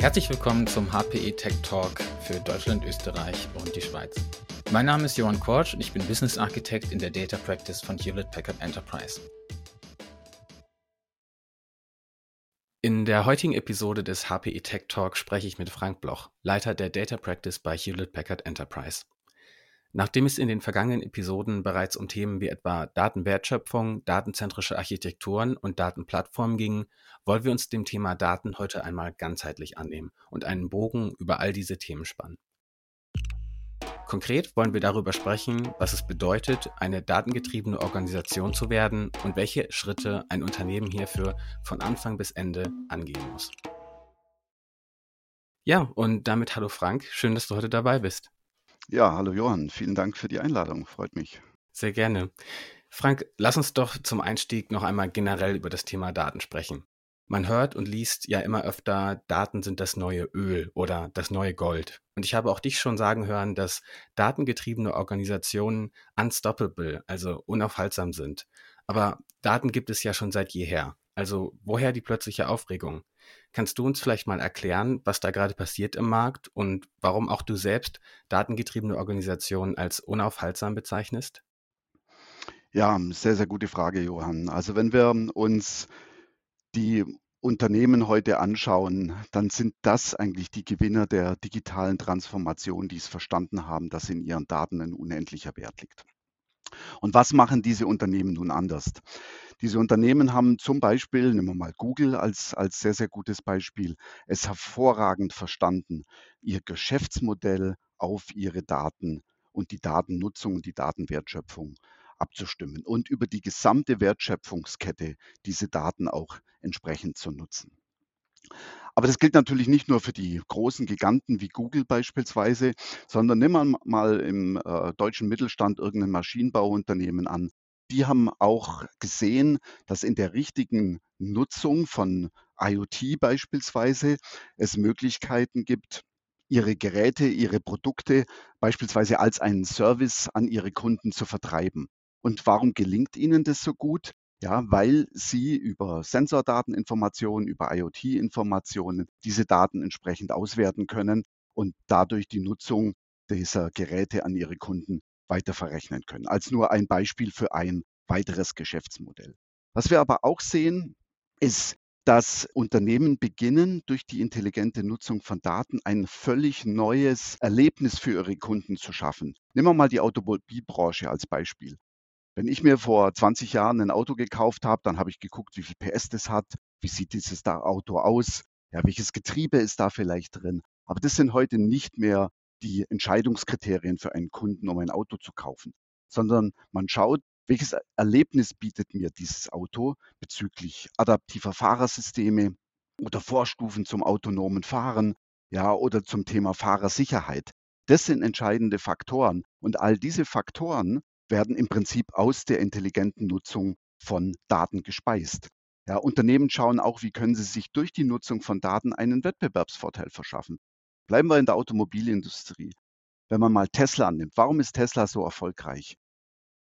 Herzlich willkommen zum HPE Tech Talk für Deutschland, Österreich und die Schweiz. Mein Name ist Johann Korsch und ich bin Business Architect in der Data Practice von Hewlett Packard Enterprise. In der heutigen Episode des HPE Tech Talk spreche ich mit Frank Bloch, Leiter der Data Practice bei Hewlett Packard Enterprise. Nachdem es in den vergangenen Episoden bereits um Themen wie etwa Datenwertschöpfung, datenzentrische Architekturen und Datenplattformen ging, wollen wir uns dem Thema Daten heute einmal ganzheitlich annehmen und einen Bogen über all diese Themen spannen. Konkret wollen wir darüber sprechen, was es bedeutet, eine datengetriebene Organisation zu werden und welche Schritte ein Unternehmen hierfür von Anfang bis Ende angehen muss. Ja, und damit hallo Frank, schön, dass du heute dabei bist. Ja, hallo Johann, vielen Dank für die Einladung, freut mich. Sehr gerne. Frank, lass uns doch zum Einstieg noch einmal generell über das Thema Daten sprechen. Man hört und liest ja immer öfter, Daten sind das neue Öl oder das neue Gold. Und ich habe auch dich schon sagen hören, dass datengetriebene Organisationen unstoppable, also unaufhaltsam sind. Aber Daten gibt es ja schon seit jeher. Also woher die plötzliche Aufregung? Kannst du uns vielleicht mal erklären, was da gerade passiert im Markt und warum auch du selbst datengetriebene Organisationen als unaufhaltsam bezeichnest? Ja, sehr, sehr gute Frage, Johann. Also wenn wir uns die Unternehmen heute anschauen, dann sind das eigentlich die Gewinner der digitalen Transformation, die es verstanden haben, dass in ihren Daten ein unendlicher Wert liegt. Und was machen diese Unternehmen nun anders? Diese Unternehmen haben zum Beispiel, nehmen wir mal Google als, als sehr, sehr gutes Beispiel, es hervorragend verstanden, ihr Geschäftsmodell auf ihre Daten und die Datennutzung und die Datenwertschöpfung abzustimmen und über die gesamte Wertschöpfungskette diese Daten auch entsprechend zu nutzen. Aber das gilt natürlich nicht nur für die großen Giganten wie Google beispielsweise, sondern nimm mal, im äh, deutschen Mittelstand irgendein Maschinenbauunternehmen an. Die haben auch gesehen, dass in der richtigen Nutzung von IoT beispielsweise es Möglichkeiten gibt, ihre Geräte, ihre Produkte beispielsweise als einen Service an ihre Kunden zu vertreiben. Und warum gelingt ihnen das so gut? Ja, weil sie über Sensordateninformationen, über IoT-Informationen diese Daten entsprechend auswerten können und dadurch die Nutzung dieser Geräte an ihre Kunden weiter verrechnen können. Als nur ein Beispiel für ein weiteres Geschäftsmodell. Was wir aber auch sehen, ist, dass Unternehmen beginnen, durch die intelligente Nutzung von Daten ein völlig neues Erlebnis für ihre Kunden zu schaffen. Nehmen wir mal die Automobilbranche als Beispiel. Wenn ich mir vor 20 Jahren ein Auto gekauft habe, dann habe ich geguckt, wie viel PS das hat, wie sieht dieses Auto aus, ja, welches Getriebe ist da vielleicht drin. Aber das sind heute nicht mehr die Entscheidungskriterien für einen Kunden, um ein Auto zu kaufen, sondern man schaut, welches Erlebnis bietet mir dieses Auto bezüglich adaptiver Fahrersysteme oder Vorstufen zum autonomen Fahren, ja, oder zum Thema Fahrersicherheit. Das sind entscheidende Faktoren. Und all diese Faktoren werden im Prinzip aus der intelligenten Nutzung von Daten gespeist. Ja, Unternehmen schauen auch, wie können sie sich durch die Nutzung von Daten einen Wettbewerbsvorteil verschaffen. Bleiben wir in der Automobilindustrie. Wenn man mal Tesla annimmt, warum ist Tesla so erfolgreich?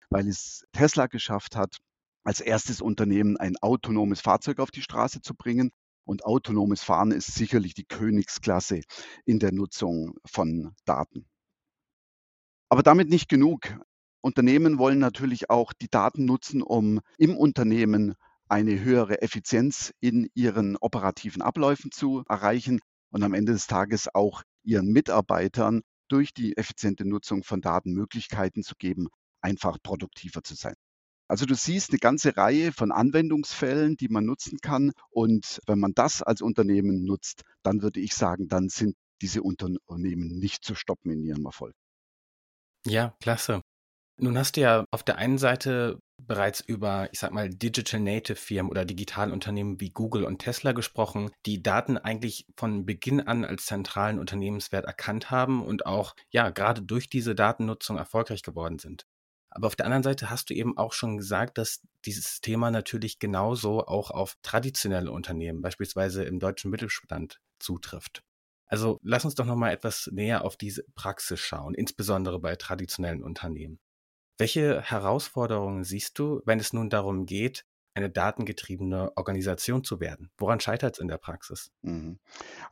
Weil es Tesla geschafft hat, als erstes Unternehmen ein autonomes Fahrzeug auf die Straße zu bringen. Und autonomes Fahren ist sicherlich die Königsklasse in der Nutzung von Daten. Aber damit nicht genug. Unternehmen wollen natürlich auch die Daten nutzen, um im Unternehmen eine höhere Effizienz in ihren operativen Abläufen zu erreichen und am Ende des Tages auch ihren Mitarbeitern durch die effiziente Nutzung von Daten Möglichkeiten zu geben, einfach produktiver zu sein. Also du siehst eine ganze Reihe von Anwendungsfällen, die man nutzen kann. Und wenn man das als Unternehmen nutzt, dann würde ich sagen, dann sind diese Unternehmen nicht zu stoppen in ihrem Erfolg. Ja, klasse. Nun hast du ja auf der einen Seite bereits über, ich sag mal, Digital Native Firmen oder Digitalunternehmen wie Google und Tesla gesprochen, die Daten eigentlich von Beginn an als zentralen Unternehmenswert erkannt haben und auch, ja, gerade durch diese Datennutzung erfolgreich geworden sind. Aber auf der anderen Seite hast du eben auch schon gesagt, dass dieses Thema natürlich genauso auch auf traditionelle Unternehmen, beispielsweise im deutschen Mittelstand, zutrifft. Also lass uns doch nochmal etwas näher auf diese Praxis schauen, insbesondere bei traditionellen Unternehmen. Welche Herausforderungen siehst du, wenn es nun darum geht, eine datengetriebene Organisation zu werden? Woran scheitert es in der Praxis? Mhm.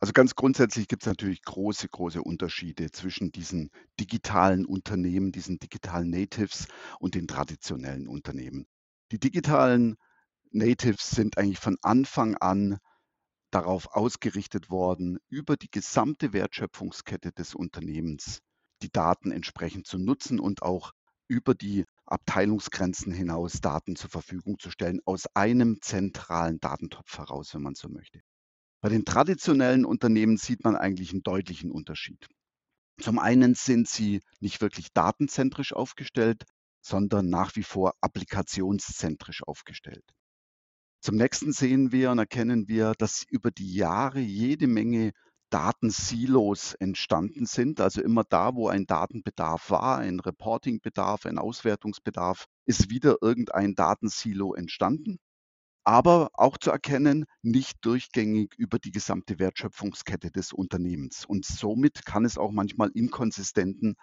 Also ganz grundsätzlich gibt es natürlich große, große Unterschiede zwischen diesen digitalen Unternehmen, diesen digitalen Natives und den traditionellen Unternehmen. Die digitalen Natives sind eigentlich von Anfang an darauf ausgerichtet worden, über die gesamte Wertschöpfungskette des Unternehmens die Daten entsprechend zu nutzen und auch über die Abteilungsgrenzen hinaus Daten zur Verfügung zu stellen, aus einem zentralen Datentopf heraus, wenn man so möchte. Bei den traditionellen Unternehmen sieht man eigentlich einen deutlichen Unterschied. Zum einen sind sie nicht wirklich datenzentrisch aufgestellt, sondern nach wie vor applikationszentrisch aufgestellt. Zum nächsten sehen wir und erkennen wir, dass über die Jahre jede Menge Datensilos entstanden sind. Also immer da, wo ein Datenbedarf war, ein Reportingbedarf, ein Auswertungsbedarf, ist wieder irgendein Datensilo entstanden. Aber auch zu erkennen, nicht durchgängig über die gesamte Wertschöpfungskette des Unternehmens. Und somit kann es auch manchmal Inkonsistenten,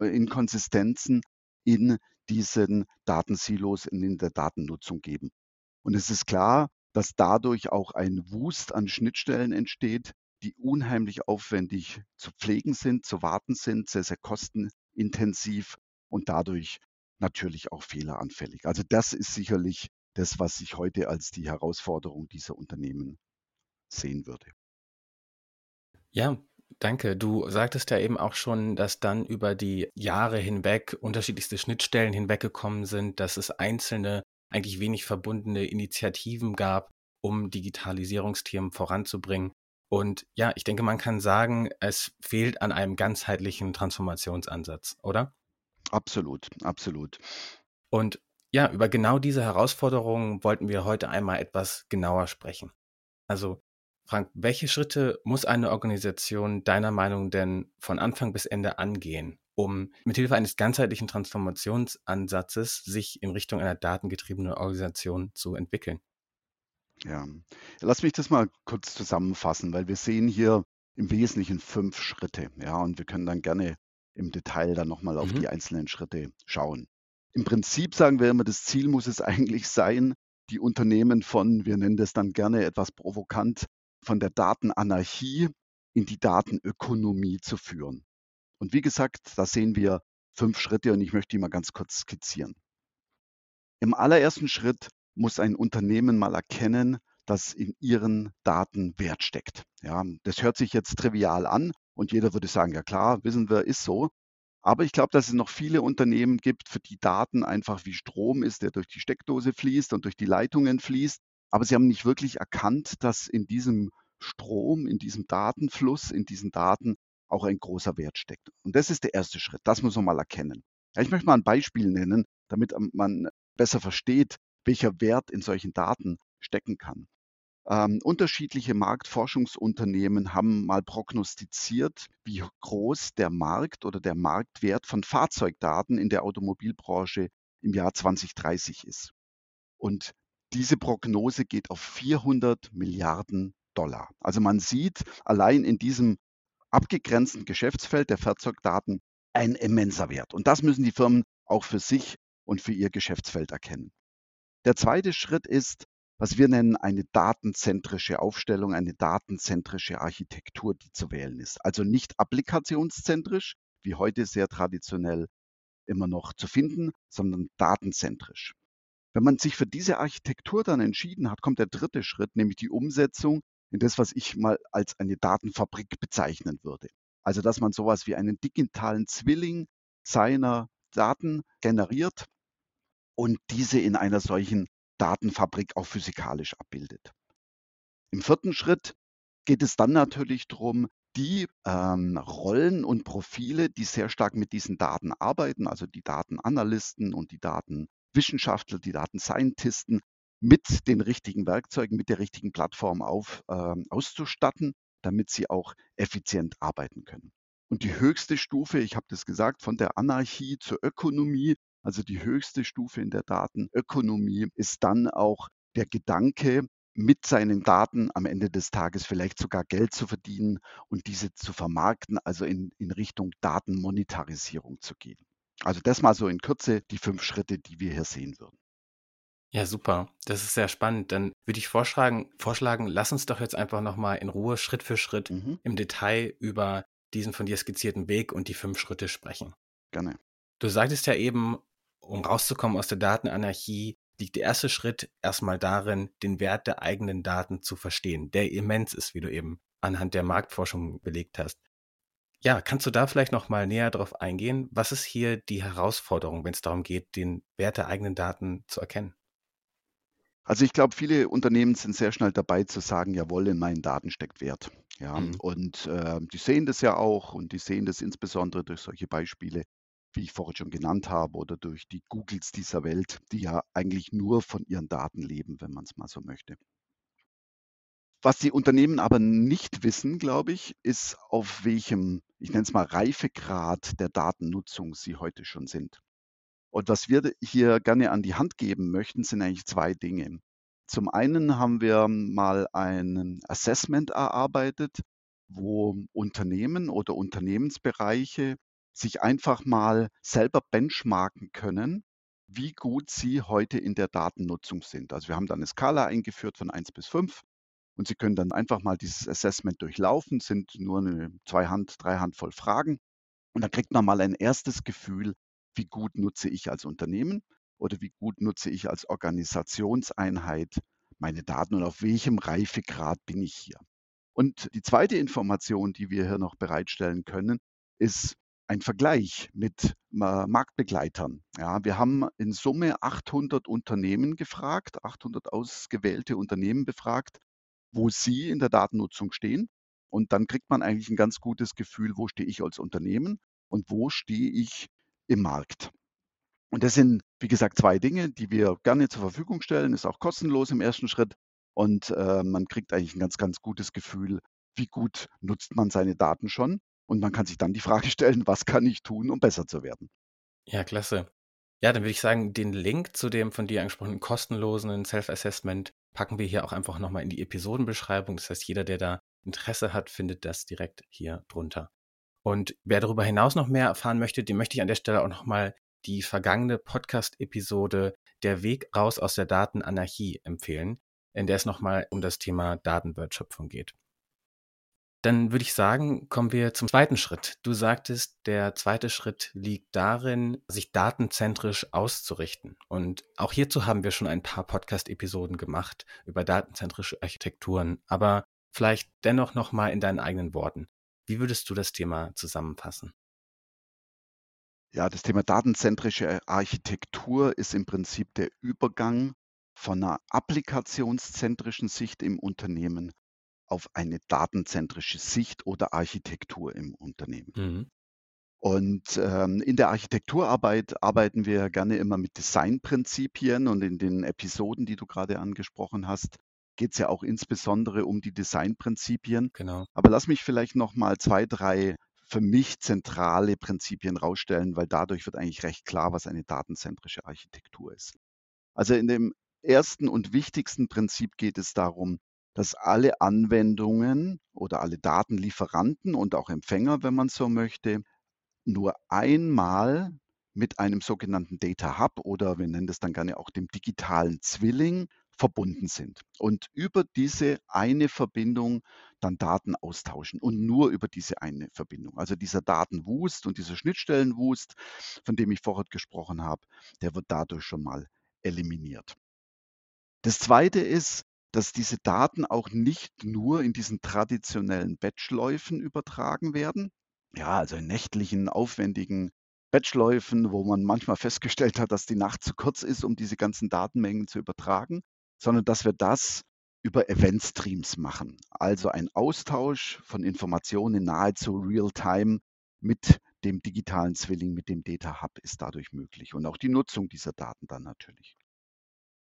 äh, Inkonsistenzen in diesen Datensilos, in der Datennutzung geben. Und es ist klar, dass dadurch auch ein Wust an Schnittstellen entsteht, die unheimlich aufwendig zu pflegen sind, zu warten sind, sehr, sehr kostenintensiv und dadurch natürlich auch fehleranfällig. Also das ist sicherlich das, was ich heute als die Herausforderung dieser Unternehmen sehen würde. Ja, danke. Du sagtest ja eben auch schon, dass dann über die Jahre hinweg unterschiedlichste Schnittstellen hinweggekommen sind, dass es einzelne, eigentlich wenig verbundene Initiativen gab, um Digitalisierungsthemen voranzubringen. Und ja, ich denke, man kann sagen, es fehlt an einem ganzheitlichen Transformationsansatz, oder? Absolut, absolut. Und ja, über genau diese Herausforderungen wollten wir heute einmal etwas genauer sprechen. Also, Frank, welche Schritte muss eine Organisation deiner Meinung denn von Anfang bis Ende angehen, um mithilfe eines ganzheitlichen Transformationsansatzes sich in Richtung einer datengetriebenen Organisation zu entwickeln? Ja, lass mich das mal kurz zusammenfassen, weil wir sehen hier im Wesentlichen fünf Schritte, ja, und wir können dann gerne im Detail dann nochmal auf Mhm. die einzelnen Schritte schauen. Im Prinzip sagen wir immer, das Ziel muss es eigentlich sein, die Unternehmen von, wir nennen das dann gerne etwas provokant, von der Datenanarchie in die Datenökonomie zu führen. Und wie gesagt, da sehen wir fünf Schritte und ich möchte die mal ganz kurz skizzieren. Im allerersten Schritt muss ein Unternehmen mal erkennen, dass in ihren Daten Wert steckt. Ja, das hört sich jetzt trivial an und jeder würde sagen, ja klar, wissen wir, ist so. Aber ich glaube, dass es noch viele Unternehmen gibt, für die Daten einfach wie Strom ist, der durch die Steckdose fließt und durch die Leitungen fließt. Aber sie haben nicht wirklich erkannt, dass in diesem Strom, in diesem Datenfluss, in diesen Daten auch ein großer Wert steckt. Und das ist der erste Schritt. Das muss man mal erkennen. Ja, ich möchte mal ein Beispiel nennen, damit man besser versteht, welcher Wert in solchen Daten stecken kann. Ähm, unterschiedliche Marktforschungsunternehmen haben mal prognostiziert, wie groß der Markt oder der Marktwert von Fahrzeugdaten in der Automobilbranche im Jahr 2030 ist. Und diese Prognose geht auf 400 Milliarden Dollar. Also man sieht allein in diesem abgegrenzten Geschäftsfeld der Fahrzeugdaten ein immenser Wert. Und das müssen die Firmen auch für sich und für ihr Geschäftsfeld erkennen. Der zweite Schritt ist, was wir nennen eine datenzentrische Aufstellung, eine datenzentrische Architektur, die zu wählen ist. Also nicht applikationszentrisch, wie heute sehr traditionell immer noch zu finden, sondern datenzentrisch. Wenn man sich für diese Architektur dann entschieden hat, kommt der dritte Schritt, nämlich die Umsetzung in das, was ich mal als eine Datenfabrik bezeichnen würde. Also, dass man sowas wie einen digitalen Zwilling seiner Daten generiert und diese in einer solchen Datenfabrik auch physikalisch abbildet. Im vierten Schritt geht es dann natürlich darum, die ähm, Rollen und Profile, die sehr stark mit diesen Daten arbeiten, also die Datenanalysten und die Datenwissenschaftler, die Datenscientisten, mit den richtigen Werkzeugen, mit der richtigen Plattform auf, äh, auszustatten, damit sie auch effizient arbeiten können. Und die höchste Stufe, ich habe das gesagt, von der Anarchie zur Ökonomie, also die höchste Stufe in der Datenökonomie, ist dann auch der Gedanke, mit seinen Daten am Ende des Tages vielleicht sogar Geld zu verdienen und diese zu vermarkten, also in, in Richtung Datenmonetarisierung zu gehen. Also das mal so in Kürze die fünf Schritte, die wir hier sehen würden. Ja, super. Das ist sehr spannend. Dann würde ich vorschlagen, vorschlagen, lass uns doch jetzt einfach nochmal in Ruhe Schritt für Schritt Mhm, im Detail über diesen von dir skizzierten Weg und die fünf Schritte sprechen. gerne. Du sagtest ja eben, um rauszukommen aus der Datenanarchie, liegt der erste Schritt erstmal darin, den Wert der eigenen Daten zu verstehen, der immens ist, wie du eben anhand der Marktforschung belegt hast. Ja, kannst du da vielleicht noch mal näher drauf eingehen? Was ist hier die Herausforderung, wenn es darum geht, den Wert der eigenen Daten zu erkennen? Also, ich glaube, viele Unternehmen sind sehr schnell dabei zu sagen: „Jawohl, in meinen Daten steckt Wert.“ Ja, Mhm. und, ähm, die sehen das ja auch und die sehen das insbesondere durch solche Beispiele, wie ich vorhin schon genannt habe oder durch die Googles dieser Welt, die ja eigentlich nur von ihren Daten leben, wenn man es mal so möchte. Was die Unternehmen aber nicht wissen, glaube ich, ist, auf welchem, ich nenne es mal Reifegrad der Datennutzung sie heute schon sind. Und was wir hier gerne an die Hand geben möchten, sind eigentlich 2 Dinge. Zum einen haben wir mal ein Assessment erarbeitet, wo Unternehmen oder Unternehmensbereiche sich einfach mal selber benchmarken können, wie gut sie heute in der Datennutzung sind. Also, wir haben da 'ne Skala eingeführt von eins bis 5 und Sie können dann einfach mal dieses Assessment durchlaufen, sind nur 'ne 2 Hand 3 Handvoll Fragen und dann kriegt man mal ein erstes Gefühl, wie gut nutze ich als Unternehmen oder wie gut nutze ich als Organisationseinheit meine Daten und auf welchem Reifegrad bin ich hier. Und die zweite Information, die wir hier noch bereitstellen können, ist ein Vergleich mit Ma Marktbegleitern. Ja, wir haben in Summe 800 Unternehmen gefragt, 800 ausgewählte Unternehmen befragt, wo sie in der Datennutzung stehen. Und dann kriegt man eigentlich ein ganz gutes Gefühl, wo stehe ich als Unternehmen und wo stehe ich im Markt. Und das sind, wie gesagt, 2 Dinge, die wir gerne zur Verfügung stellen, ist auch kostenlos im ersten Schritt und, äh, man kriegt eigentlich ein ganz, ganz gutes Gefühl, wie gut nutzt man seine Daten schon und man kann sich dann die Frage stellen: „Was kann ich tun, um besser zu werden?“ Ja, klasse. Ja, dann würde ich sagen, den Link zu dem von dir angesprochenen kostenlosen Self-Assessment packen wir hier auch einfach noch mal in die Episodenbeschreibung. Das heißt, jeder, der da Interesse hat, findet das direkt hier drunter. Und wer darüber hinaus noch mehr erfahren möchte, dem möchte ich an der Stelle auch noch mal die vergangene Podcast-Episode Der Weg raus aus der Datenanarchie empfehlen, in der es noch mal um das Thema Datenwertschöpfung geht. Dann würde ich sagen, kommen wir zum zweiten Schritt. Du sagtest, der zweite Schritt liegt darin, sich datenzentrisch auszurichten. Und auch hierzu haben wir schon ein paar Podcast-Episoden gemacht über datenzentrische Architekturen. Aber vielleicht dennoch noch mal in deinen eigenen Worten. Wie würdest du das Thema zusammenfassen? Ja, das Thema datenzentrische Architektur ist im Prinzip der Übergang von einer applikationszentrischen Sicht im Unternehmen auf eine datenzentrische Sicht oder Architektur im Unternehmen. Mhm. Und, ähm, in der Architekturarbeit arbeiten wir gerne immer mit Designprinzipien und in den Episoden, die du gerade angesprochen hast, geht es ja auch insbesondere um die Designprinzipien. Genau. Aber lass mich vielleicht noch mal 2, 3 für mich zentrale Prinzipien rausstellen, weil dadurch wird eigentlich recht klar, was eine datenzentrische Architektur ist. Also, in dem ersten und wichtigsten Prinzip geht es darum, dass alle Anwendungen oder alle Datenlieferanten und auch Empfänger, wenn man so möchte, nur einmal mit einem sogenannten Data Hub oder wir nennen das dann gerne auch dem digitalen Zwilling verbunden sind und über diese eine Verbindung dann Daten austauschen und nur über diese eine Verbindung. Also dieser Datenwust und dieser Schnittstellenwust, von dem ich vorher gesprochen habe, der wird dadurch schon mal eliminiert. Das Zweite ist, dass diese Daten auch nicht nur in diesen traditionellen Batchläufen übertragen werden. Ja, also in nächtlichen, aufwendigen Batchläufen, wo man manchmal festgestellt hat, dass die Nacht zu kurz ist, um diese ganzen Datenmengen zu übertragen, sondern dass wir das über Event-Streams machen. Also ein Austausch von Informationen in nahezu Real-Time mit dem digitalen Zwilling, mit dem Data Hub ist dadurch möglich und auch die Nutzung dieser Daten dann natürlich.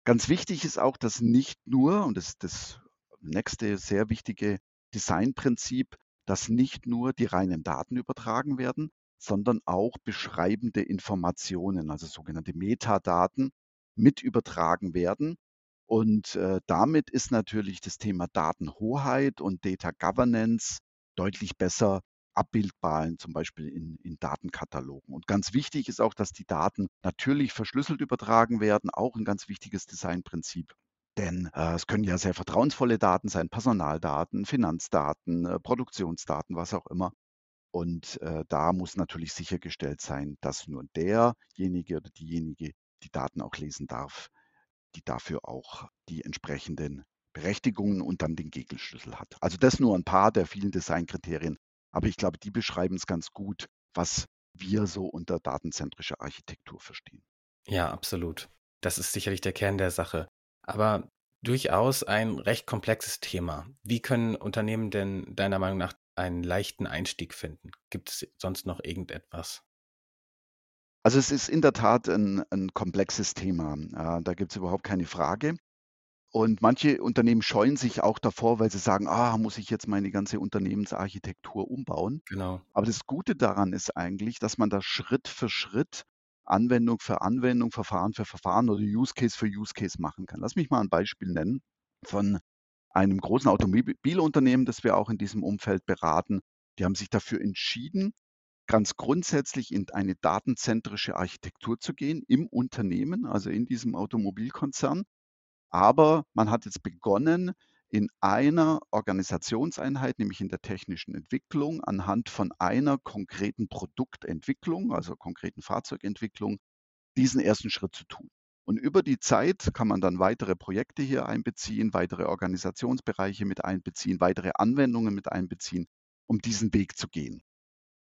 Ganz wichtig ist auch, dass nicht nur, und das ist das nächste sehr wichtige Designprinzip, dass nicht nur die reinen Daten übertragen werden, sondern auch beschreibende Informationen, also sogenannte Metadaten, mit übertragen werden. Und äh, damit ist natürlich das Thema Datenhoheit und Data Governance deutlich besser abbildbar, zum Beispiel in, in Datenkatalogen. Und ganz wichtig ist auch, dass die Daten natürlich verschlüsselt übertragen werden, auch ein ganz wichtiges Designprinzip. Denn äh, es können ja sehr vertrauensvolle Daten sein, Personaldaten, Finanzdaten, äh, Produktionsdaten, was auch immer. Und äh, da muss natürlich sichergestellt sein, dass nur derjenige oder diejenige die Daten auch lesen darf, die dafür auch die entsprechenden Berechtigungen und dann den Gegenschlüssel hat. Also das nur ein paar der vielen Designkriterien, aber ich glaube, die beschreiben es ganz gut, was wir so unter datenzentrischer Architektur verstehen. Ja, absolut. Das ist sicherlich der Kern der Sache. Aber durchaus ein recht komplexes Thema. Wie können Unternehmen denn deiner Meinung nach einen leichten Einstieg finden? Gibt es sonst noch irgendetwas? Also es ist in der Tat ein, ein komplexes Thema. Äh, da gibt es überhaupt keine Frage. Und manche Unternehmen scheuen sich auch davor, weil sie sagen, ah, muss ich jetzt meine ganze Unternehmensarchitektur umbauen? Genau. Aber das Gute daran ist eigentlich, dass man da Schritt für Schritt Anwendung für Anwendung, Verfahren für Verfahren oder Use Case für Use Case machen kann. Lass mich mal ein Beispiel nennen von einem großen Automobilunternehmen, das wir auch in diesem Umfeld beraten. Die haben sich dafür entschieden, ganz grundsätzlich in eine datenzentrische Architektur zu gehen im Unternehmen, also in diesem Automobilkonzern. Aber man hat jetzt begonnen, in einer Organisationseinheit, nämlich in der technischen Entwicklung, anhand von einer konkreten Produktentwicklung, also konkreten Fahrzeugentwicklung, diesen ersten Schritt zu tun. Und über die Zeit kann man dann weitere Projekte hier einbeziehen, weitere Organisationsbereiche mit einbeziehen, weitere Anwendungen mit einbeziehen, um diesen Weg zu gehen.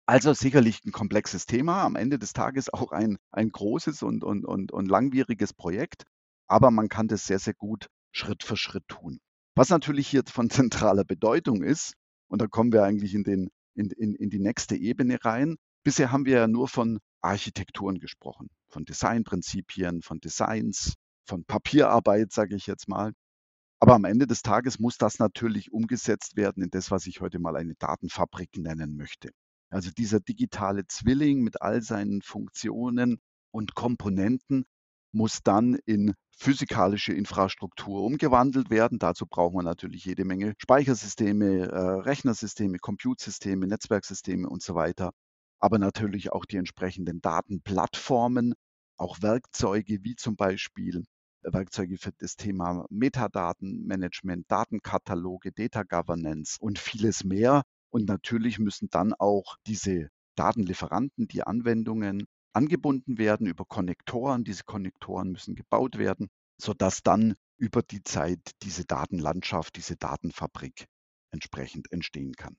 Also sicherlich ein komplexes Thema, am Ende des Tages auch ein, ein großes und, und, und, und langwieriges Projekt, aber man kann das sehr, sehr gut Schritt für Schritt tun. Was natürlich hier von zentraler Bedeutung ist, und da kommen wir eigentlich in, den, in, in, in die nächste Ebene rein, bisher haben wir ja nur von Architekturen gesprochen, von Designprinzipien, von Designs, von Papierarbeit, sage ich jetzt mal. Aber am Ende des Tages muss das natürlich umgesetzt werden in das, was ich heute mal eine Datenfabrik nennen möchte. Also dieser digitale Zwilling mit all seinen Funktionen und Komponenten muss dann in physikalische Infrastruktur umgewandelt werden. Dazu braucht man natürlich jede Menge Speichersysteme, äh, Rechnersysteme, Compute-Systeme, Netzwerksysteme und so weiter. Aber natürlich auch die entsprechenden Datenplattformen, auch Werkzeuge wie zum Beispiel äh, Werkzeuge für das Thema Metadatenmanagement, Datenkataloge, Data Governance und vieles mehr. Und natürlich müssen dann auch diese Datenlieferanten, die Anwendungen angebunden werden über Konnektoren. Diese Konnektoren müssen gebaut werden, sodass dann über die Zeit diese Datenlandschaft, diese Datenfabrik entsprechend entstehen kann.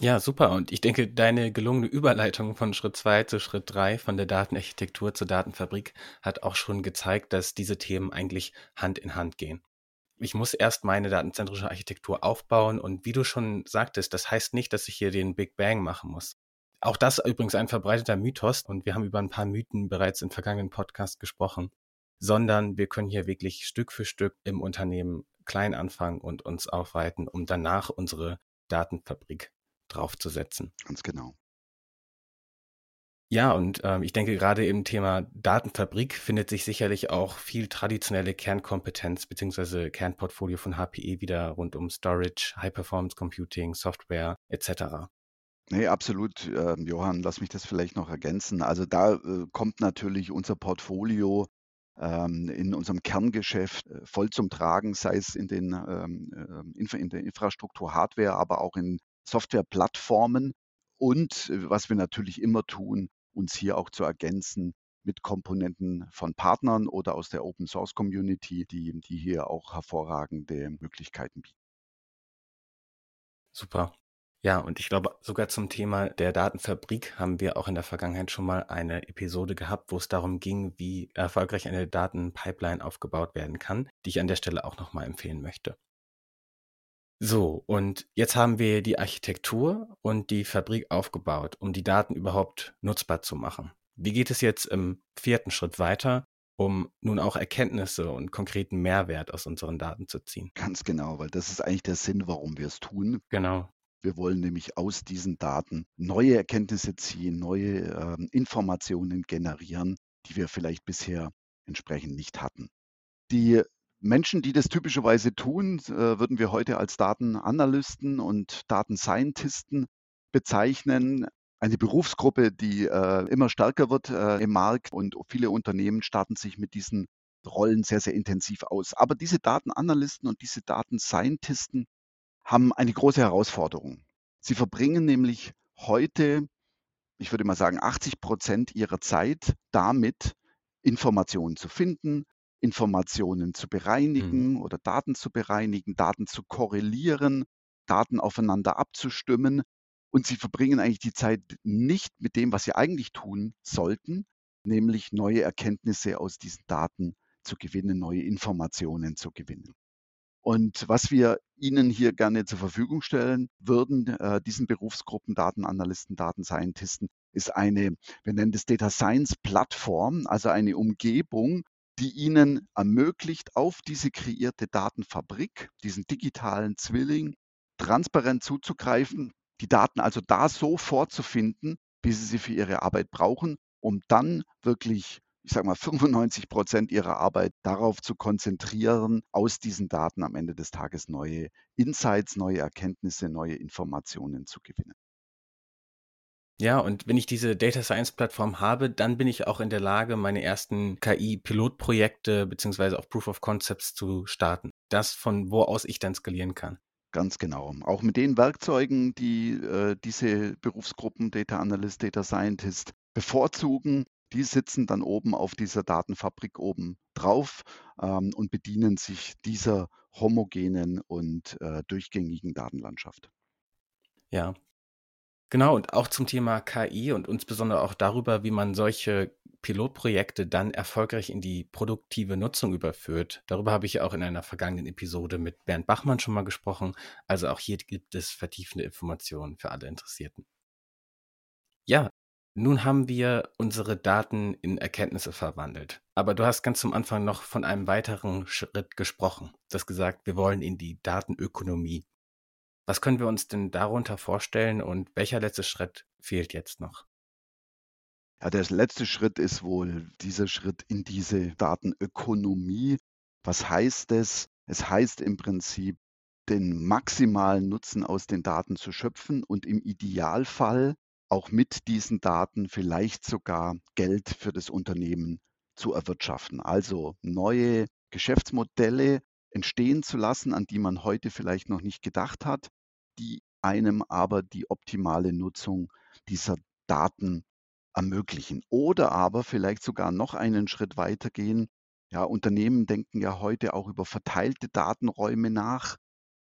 Ja, super. Und ich denke, deine gelungene Überleitung von Schritt 2 zu Schritt 3 von der Datenarchitektur zur Datenfabrik hat auch schon gezeigt, dass diese Themen eigentlich Hand in Hand gehen. Ich muss erst meine datenzentrische Architektur aufbauen und wie du schon sagtest, das heißt nicht, dass ich hier den Big Bang machen muss. Auch das übrigens ein verbreiteter Mythos und wir haben über ein paar Mythen bereits im vergangenen Podcast gesprochen, sondern wir können hier wirklich Stück für Stück im Unternehmen klein anfangen und uns aufweiten, um danach unsere Datenfabrik draufzusetzen. Ganz genau. Ja, und äh, ich denke, gerade im Thema Datenfabrik findet sich sicherlich auch viel traditionelle Kernkompetenz bzw. Kernportfolio von HPE wieder rund um Storage, High Performance Computing, Software etc. Ne, absolut, ähm, Johann, lass mich das vielleicht noch ergänzen. Also da äh, kommt natürlich unser Portfolio ähm, in unserem Kerngeschäft äh, voll zum Tragen, sei es in den ähm, ähm Infra in der Infrastruktur Hardware, aber auch in Softwareplattformen und äh, was wir natürlich immer tun, uns hier auch zu ergänzen mit Komponenten von Partnern oder aus der Open Source Community, die, die hier auch hervorragende Möglichkeiten bieten. Super. Ja, und ich glaube, sogar zum Thema der Datenfabrik haben wir auch in der Vergangenheit schon mal eine Episode gehabt, wo es darum ging, wie erfolgreich eine Datenpipeline aufgebaut werden kann, die ich an der Stelle auch nochmal empfehlen möchte. So, und jetzt haben wir die Architektur und die Fabrik aufgebaut, um die Daten überhaupt nutzbar zu machen. Wie geht es jetzt im vierten Schritt weiter, um nun auch Erkenntnisse und konkreten Mehrwert aus unseren Daten zu ziehen? Ganz genau, weil das ist eigentlich der Sinn, warum wir es tun. Genau. Wir wollen nämlich aus diesen Daten neue Erkenntnisse ziehen, neue äh, Informationen generieren, die wir vielleicht bisher entsprechend nicht hatten. Die Menschen, die das typischerweise tun, äh, würden wir heute als Datenanalysten und Datenscientisten bezeichnen. Eine Berufsgruppe, die äh, immer stärker wird äh, im Markt und viele Unternehmen starten sich mit diesen Rollen sehr, sehr intensiv aus. Aber diese Datenanalysten und diese Datenscientisten haben eine große Herausforderung. Sie verbringen nämlich heute, ich würde mal sagen, 80 Prozent ihrer Zeit damit, Informationen zu finden, Informationen zu bereinigen mhm. oder Daten zu bereinigen, Daten zu korrelieren, Daten aufeinander abzustimmen. Und sie verbringen eigentlich die Zeit nicht mit dem, was sie eigentlich tun sollten, nämlich neue Erkenntnisse aus diesen Daten zu gewinnen, neue Informationen zu gewinnen. Und was wir Ihnen hier gerne zur Verfügung stellen würden, äh, diesen Berufsgruppen, Datenanalysten, Datenscientisten, ist eine, wir nennen das Data Science Plattform, also eine Umgebung, die Ihnen ermöglicht, auf diese kreierte Datenfabrik, diesen digitalen Zwilling, transparent zuzugreifen, die Daten also da so vorzufinden, wie Sie sie für Ihre Arbeit brauchen, um dann wirklich ich sage mal, 95 Prozent ihrer Arbeit darauf zu konzentrieren, aus diesen Daten am Ende des Tages neue Insights, neue Erkenntnisse, neue Informationen zu gewinnen. Ja, und wenn ich diese Data Science Plattform habe, dann bin ich auch in der Lage, meine ersten KI-Pilotprojekte beziehungsweise auch Proof of Concepts zu starten. Das, von wo aus ich dann skalieren kann. Ganz genau. Auch mit den Werkzeugen, die äh, diese Berufsgruppen Data Analyst, Data Scientist bevorzugen, die sitzen dann oben auf dieser Datenfabrik oben drauf ähm, und bedienen sich dieser homogenen und äh, durchgängigen Datenlandschaft. Ja, Genau, und auch zum Thema KI und insbesondere auch darüber, wie man solche Pilotprojekte dann erfolgreich in die produktive Nutzung überführt. Darüber habe ich auch in einer vergangenen Episode mit Bernd Bachmann schon mal gesprochen. Also auch hier gibt es vertiefende Informationen für alle Interessierten. Nun haben wir unsere Daten in Erkenntnisse verwandelt. Aber du hast ganz zum Anfang noch von einem weiteren Schritt gesprochen. Du hast gesagt, wir wollen in die Datenökonomie. Was können wir uns denn darunter vorstellen und welcher letzte Schritt fehlt jetzt noch? Ja, der letzte Schritt ist wohl dieser Schritt in diese Datenökonomie. Was heißt es? Es heißt im Prinzip, den maximalen Nutzen aus den Daten zu schöpfen und im Idealfall auch mit diesen Daten vielleicht sogar Geld für das Unternehmen zu erwirtschaften. Also neue Geschäftsmodelle entstehen zu lassen, an die man heute vielleicht noch nicht gedacht hat, die einem aber die optimale Nutzung dieser Daten ermöglichen. Oder aber vielleicht sogar noch einen Schritt weitergehen. Ja, Unternehmen denken ja heute auch über verteilte Datenräume nach,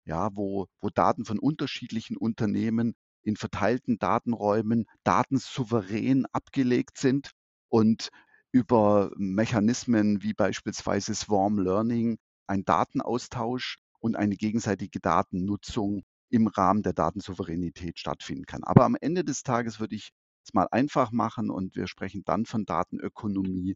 ja, wo, wo Daten von unterschiedlichen Unternehmen in verteilten Datenräumen datensouverän abgelegt sind und über Mechanismen wie beispielsweise Swarm Learning ein Datenaustausch und eine gegenseitige Datennutzung im Rahmen der Datensouveränität stattfinden kann. Aber am Ende des Tages würde ich es mal einfach machen und wir sprechen dann von Datenökonomie,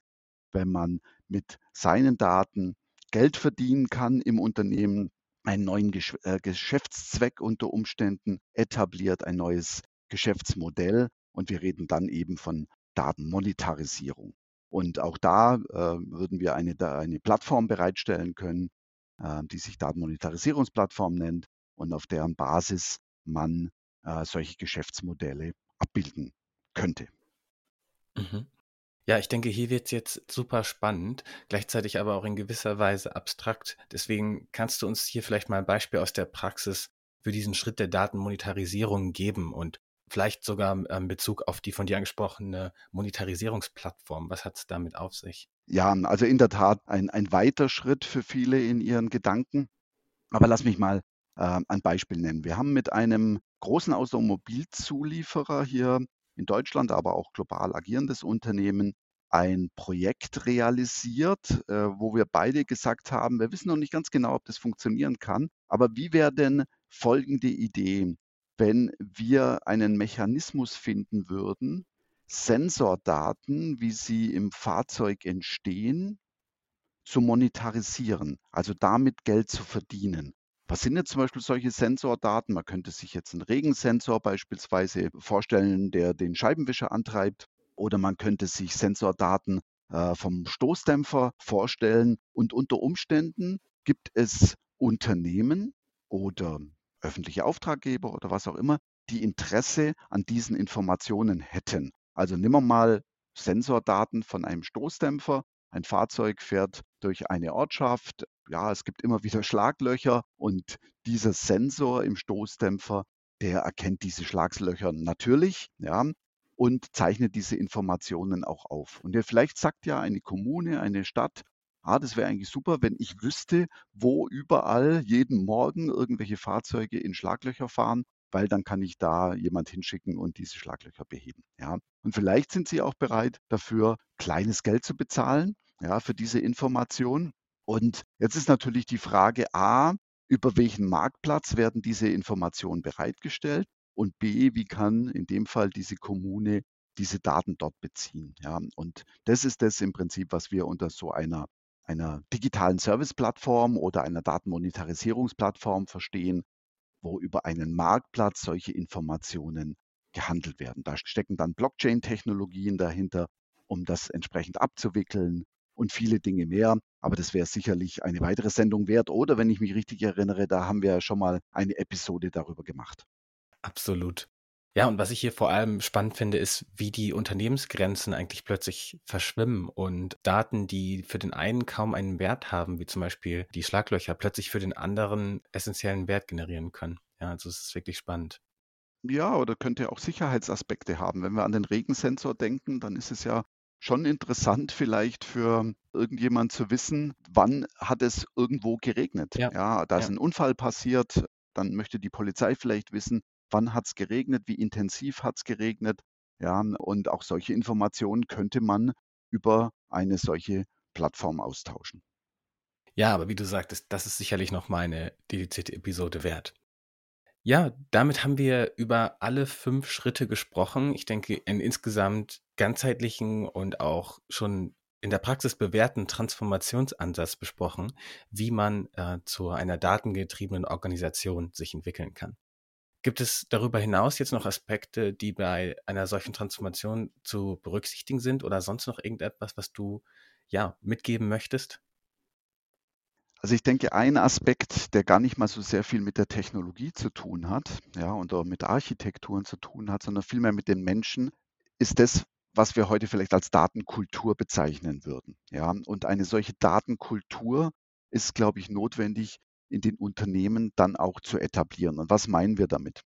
wenn man mit seinen Daten Geld verdienen kann im Unternehmen, einen neuen Gesch äh, Geschäftszweck unter Umständen etabliert, ein neues Geschäftsmodell und wir reden dann eben von Datenmonetarisierung. Und auch da äh, würden wir eine, eine Plattform bereitstellen können, äh, die sich Datenmonetarisierungsplattform nennt und auf deren Basis man äh, solche Geschäftsmodelle abbilden könnte. Mhm. Ja, ich denke, hier wird es jetzt super spannend, gleichzeitig aber auch in gewisser Weise abstrakt. Deswegen kannst du uns hier vielleicht mal ein Beispiel aus der Praxis für diesen Schritt der Datenmonetarisierung geben und vielleicht sogar in ähm, Bezug auf die von dir angesprochene Monetarisierungsplattform. Was hat es damit auf sich? Ja, also in der Tat ein, ein weiter Schritt für viele in ihren Gedanken. Aber lass mich mal äh, ein Beispiel nennen. Wir haben mit einem großen Automobilzulieferer hier in Deutschland, aber auch global agierendes Unternehmen ein Projekt realisiert, äh, wo wir beide gesagt haben, wir wissen noch nicht ganz genau, ob das funktionieren kann, aber wie wäre denn folgende Idee, wenn wir einen Mechanismus finden würden, Sensordaten, wie sie im Fahrzeug entstehen, zu monetarisieren, also damit Geld zu verdienen. Was sind jetzt zum Beispiel solche Sensordaten? Man könnte sich jetzt einen Regensensor beispielsweise vorstellen, der den Scheibenwischer antreibt. Oder man könnte sich Sensordaten äh, vom Stoßdämpfer vorstellen. Und unter Umständen gibt es Unternehmen oder öffentliche Auftraggeber oder was auch immer, die Interesse an diesen Informationen hätten. Also nehmen wir mal Sensordaten von einem Stoßdämpfer. Ein Fahrzeug fährt durch eine Ortschaft. Ja, es gibt immer wieder Schlaglöcher und dieser Sensor im Stoßdämpfer, der erkennt diese Schlagslöcher natürlich, ja, und zeichnet diese Informationen auch auf. Und vielleicht sagt ja eine Kommune, eine Stadt, ah, das wäre eigentlich super, wenn ich wüsste, wo überall jeden Morgen irgendwelche Fahrzeuge in Schlaglöcher fahren weil dann kann ich da jemand hinschicken und diese Schlaglöcher beheben. Ja. Und vielleicht sind Sie auch bereit, dafür kleines Geld zu bezahlen, ja, für diese Information. Und jetzt ist natürlich die Frage A, über welchen Marktplatz werden diese Informationen bereitgestellt? Und B, wie kann in dem Fall diese Kommune diese Daten dort beziehen? Ja, und das ist das im Prinzip, was wir unter so einer einer digitalen Service-Plattform oder einer Datenmonetarisierungsplattform verstehen, wo über einen Marktplatz solche Informationen gehandelt werden. Da stecken dann Blockchain-Technologien dahinter, um das entsprechend abzuwickeln und viele Dinge mehr. Aber das wäre sicherlich eine weitere Sendung wert. Oder wenn ich mich richtig erinnere, da haben wir ja schon mal eine Episode darüber gemacht. Absolut. Ja, und was ich hier vor allem spannend finde, ist, wie die Unternehmensgrenzen eigentlich plötzlich verschwimmen und Daten, die für den einen kaum einen Wert haben, wie zum Beispiel die Schlaglöcher, plötzlich für den anderen essentiellen Wert generieren können. Ja, also es ist wirklich spannend. Ja, oder könnte auch Sicherheitsaspekte haben. Wenn wir an den Regensensor denken, dann ist es ja schon interessant vielleicht für irgendjemand zu wissen, wann hat es irgendwo geregnet. Ja, ja da ist ein Unfall passiert, dann möchte die Polizei vielleicht wissen, wann hat es geregnet, wie intensiv hat es geregnet. Ja, und auch solche Informationen könnte man über eine solche Plattform austauschen. Ja, aber wie du sagtest, das ist sicherlich noch mal eine dedizierte Episode wert. Ja, damit haben wir über alle fünf Schritte gesprochen. Ich denke, einen insgesamt ganzheitlichen und auch schon in der Praxis bewährten Transformationsansatz besprochen, wie man äh, zu einer datengetriebenen Organisation sich entwickeln kann. Gibt es darüber hinaus jetzt noch Aspekte, die bei einer solchen Transformation zu berücksichtigen sind oder sonst noch irgendetwas, was du ja mitgeben möchtest? Also ich denke, ein Aspekt, der gar nicht mal so sehr viel mit der Technologie zu tun hat, ja, und auch mit Architekturen zu tun hat, sondern vielmehr mit den Menschen, ist das, was wir heute vielleicht als Datenkultur bezeichnen würden. Ja, und eine solche Datenkultur ist, glaube ich, notwendig, in den Unternehmen dann auch zu etablieren. Und was meinen wir damit?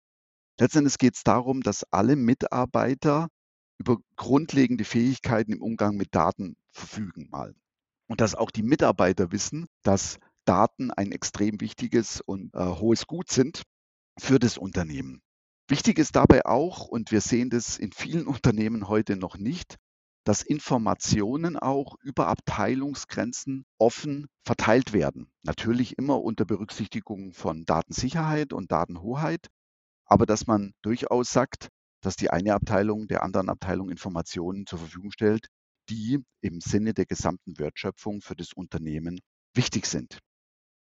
Letztendlich geht es darum, dass alle Mitarbeiter über grundlegende Fähigkeiten im Umgang mit Daten verfügen mal. Und dass auch die Mitarbeiter wissen, dass Daten ein extrem wichtiges und äh, hohes Gut sind für das Unternehmen. Wichtig ist dabei auch, und wir sehen das in vielen Unternehmen heute noch nicht, dass Informationen auch über Abteilungsgrenzen offen verteilt werden. Natürlich immer unter Berücksichtigung von Datensicherheit und Datenhoheit, aber dass man durchaus sagt, dass die eine Abteilung der anderen Abteilung Informationen zur Verfügung stellt, die im Sinne der gesamten Wertschöpfung für das Unternehmen wichtig sind.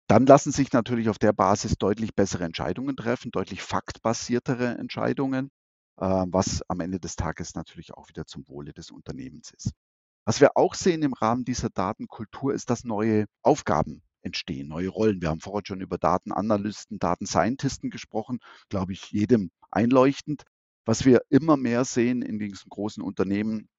Dann lassen sich natürlich auf der Basis deutlich bessere Entscheidungen treffen, deutlich faktbasiertere Entscheidungen äh, was am Ende des Tages natürlich auch wieder zum Wohle des Unternehmens ist. Was wir auch sehen im Rahmen dieser Datenkultur ist, dass neue Aufgaben entstehen, neue Rollen. Wir haben vorher schon über Datenanalysten, Datenscientisten gesprochen, glaube ich, jedem einleuchtend. Was wir immer mehr sehen in diesen großen Unternehmen,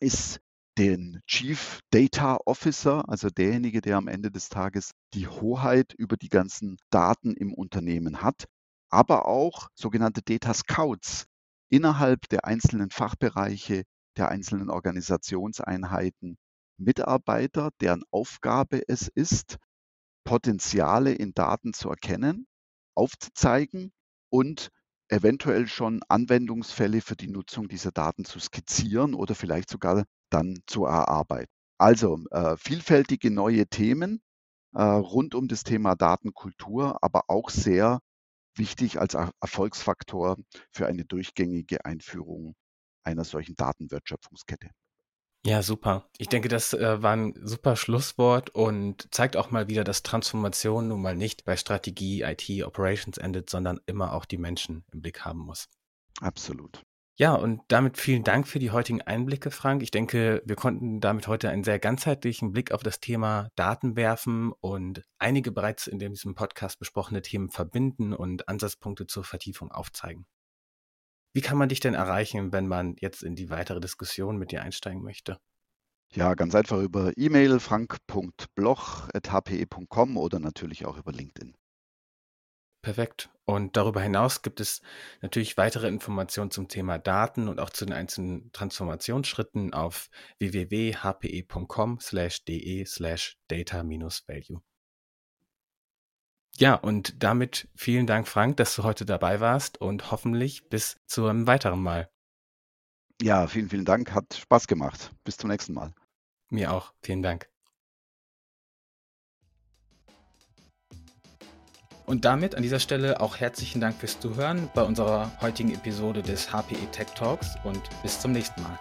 ist den Chief Data Officer, also derjenige, der am Ende des Tages die Hoheit über die ganzen Daten im Unternehmen hat, aber auch sogenannte Data Scouts, innerhalb der einzelnen Fachbereiche, der einzelnen Organisationseinheiten Mitarbeiter, deren Aufgabe es ist, Potenziale in Daten zu erkennen, aufzuzeigen und eventuell schon Anwendungsfälle für die Nutzung dieser Daten zu skizzieren oder vielleicht sogar dann zu erarbeiten. Also äh, vielfältige neue Themen äh, rund um das Thema Datenkultur, aber auch sehr wichtig als Erfolgsfaktor für eine durchgängige Einführung einer solchen Datenwertschöpfungskette. Ja, super. Ich denke, das äh, war ein super Schlusswort und zeigt auch mal wieder, dass Transformation nun mal nicht bei Strategie, IT, Operations endet, sondern immer auch die Menschen im Blick haben muss. Absolut. Ja, und damit vielen Dank für die heutigen Einblicke, Frank. Ich denke, wir konnten damit heute einen sehr ganzheitlichen Blick auf das Thema Daten werfen und einige bereits in diesem Podcast besprochene Themen verbinden und Ansatzpunkte zur Vertiefung aufzeigen. Wie kann man dich denn erreichen, wenn man jetzt in die weitere Diskussion mit dir einsteigen möchte? Ja, ganz einfach über E-Mail frank.bloch.hpe.com oder natürlich auch über LinkedIn. Perfekt. Und darüber hinaus gibt es natürlich weitere Informationen zum Thema Daten und auch zu den einzelnen Transformationsschritten auf www.hpe.com/de slash data-value. Ja, und damit vielen Dank, Frank, dass du heute dabei warst und hoffentlich bis zu einem weiteren Mal. Ja, vielen, vielen Dank. Hat Spaß gemacht. Bis zum nächsten Mal. Mir auch. Vielen Dank. Und damit an dieser Stelle auch herzlichen Dank fürs Zuhören bei unserer heutigen Episode des HPE Tech Talks und bis zum nächsten Mal.